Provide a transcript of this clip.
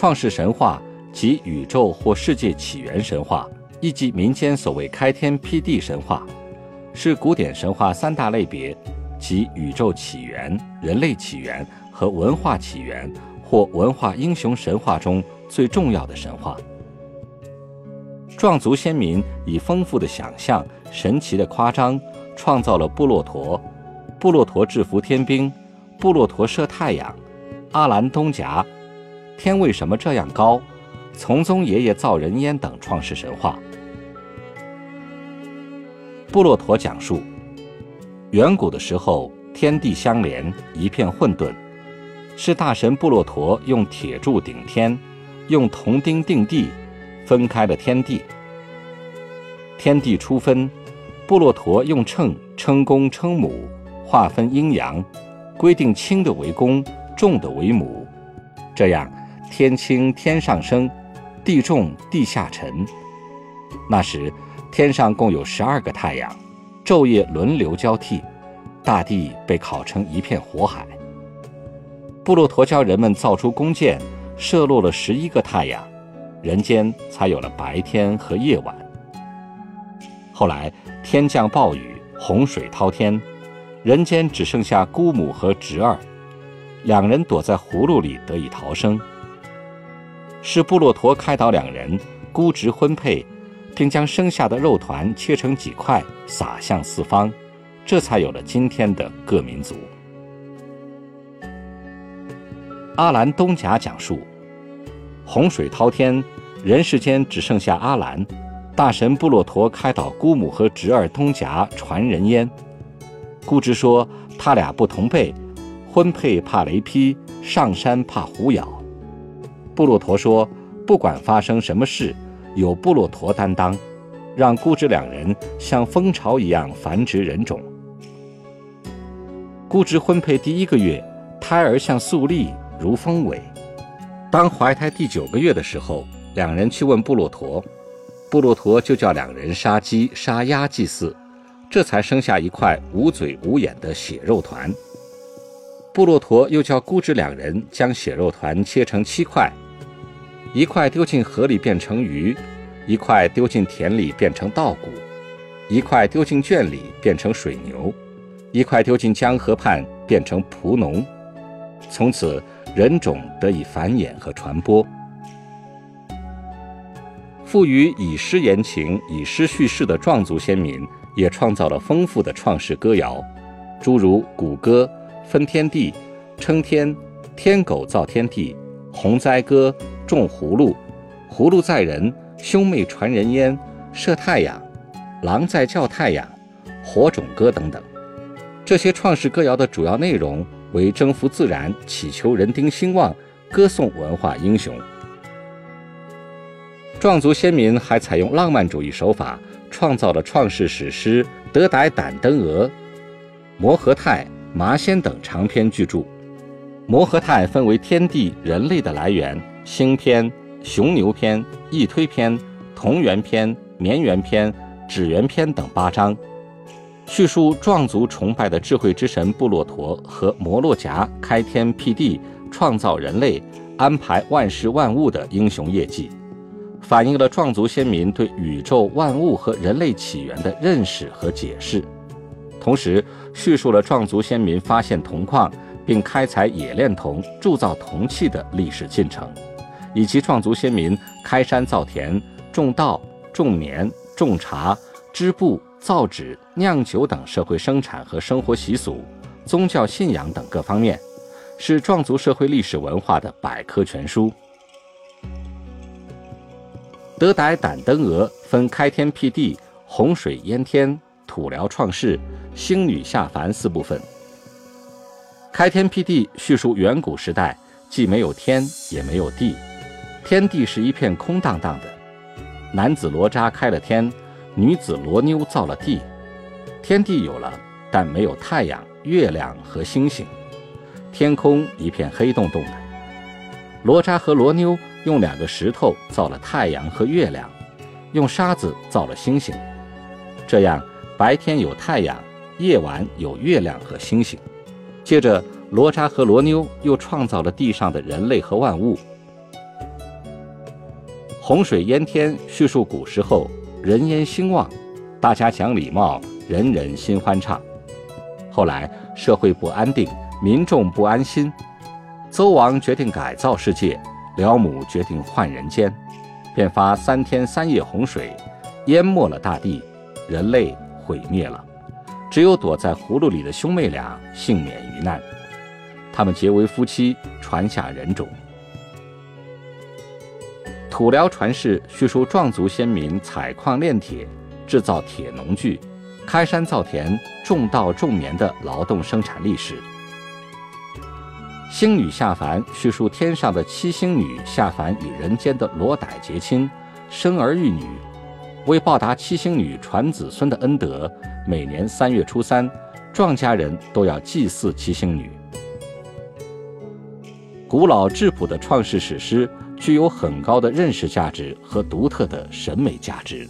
创世神话即宇宙或世界起源神话，亦即民间所谓开天辟地神话，是古典神话三大类别，即宇宙起源、人类起源和文化起源或文化英雄神话中最重要的神话。壮族先民以丰富的想象、神奇的夸张，创造了布洛陀，布洛陀制服天兵。布洛陀射太阳，阿兰东甲，天为什么这样高？从宗爷爷造人烟等创世神话。布洛陀讲述，远古的时候，天地相连，一片混沌，是大神布洛陀用铁柱顶天，用铜钉定地，分开了天地。天地初分，布洛陀用秤称公称母，划分阴阳。规定轻的为公，重的为母，这样天轻天上升，地重地下沉。那时天上共有十二个太阳，昼夜轮流交替，大地被烤成一片火海。布洛陀教人们造出弓箭，射落了十一个太阳，人间才有了白天和夜晚。后来天降暴雨，洪水滔天。人间只剩下姑母和侄儿，两人躲在葫芦里得以逃生。是布洛陀开导两人姑侄婚配，并将生下的肉团切成几块撒向四方，这才有了今天的各民族。阿兰东甲讲述：洪水滔天，人世间只剩下阿兰，大神布洛陀开导姑母和侄儿东甲传人烟。姑侄说：“他俩不同辈，婚配怕雷劈，上山怕虎咬。”布洛陀说：“不管发生什么事，有布洛陀担当，让姑侄两人像蜂巢一样繁殖人种。”姑侄婚配第一个月，胎儿像粟粒，如蜂尾。当怀胎第九个月的时候，两人去问布洛陀，布洛陀就叫两人杀鸡杀鸭祭祀。这才生下一块无嘴无眼的血肉团。布洛陀又叫姑侄两人将血肉团切成七块，一块丢进河里变成鱼，一块丢进田里变成稻谷，一块丢进圈里变成水牛，一块丢进江河畔变成仆农。从此人种得以繁衍和传播。富于以诗言情、以诗叙事的壮族先民。也创造了丰富的创世歌谣，诸如谷歌、分天地、称天、天狗造天地、洪灾歌、种葫芦、葫芦载人、兄妹传人烟、射太阳、狼在叫太阳、火种歌等等。这些创世歌谣的主要内容为征服自然、祈求人丁兴旺、歌颂文化英雄。壮族先民还采用浪漫主义手法。创造了创世史诗《德傣胆登鹅》《摩诃泰》《麻仙》等长篇巨著。《摩诃泰》分为天地、人类的来源、星篇、雄牛篇、翼推篇、同源篇、绵源篇、指源篇等八章，叙述壮族崇拜的智慧之神布洛陀和摩洛夹开天辟地、创造人类、安排万事万物的英雄业绩。反映了壮族先民对宇宙万物和人类起源的认识和解释，同时叙述了壮族先民发现铜矿并开采冶炼铜、铸造铜器的历史进程，以及壮族先民开山造田、种稻、种棉、种茶、织布、造纸、酿酒等社会生产和生活习俗、宗教信仰等各方面，是壮族社会历史文化的百科全书。德傣胆登鹅分开天辟地、洪水淹天、土辽创世、星女下凡四部分。开天辟地叙述远古时代既没有天，也没有地，天地是一片空荡荡的。男子罗扎开了天，女子罗妞造了地，天地有了，但没有太阳、月亮和星星，天空一片黑洞洞的。罗扎和罗妞用两个石头造了太阳和月亮，用沙子造了星星，这样白天有太阳，夜晚有月亮和星星。接着，罗扎和罗妞又创造了地上的人类和万物。洪水淹天叙述古时候人烟兴旺，大家讲礼貌，人人心欢畅。后来社会不安定，民众不安心，邹王决定改造世界，辽母决定换人间，便发三天三夜洪水，淹没了大地，人类毁灭了。只有躲在葫芦里的兄妹俩幸免于难，他们结为夫妻，传下人种。古辽传世叙述壮族先民采矿炼铁、制造铁农具、开山造田、种稻种棉的劳动生产历史。星女下凡叙述天上的七星女下凡与人间的罗傣结亲，生儿育女。为报答七星女传子孙的恩德，每年三月初三，壮家人都要祭祀七星女。古老质朴的创世史诗具有很高的认识价值和独特的审美价值。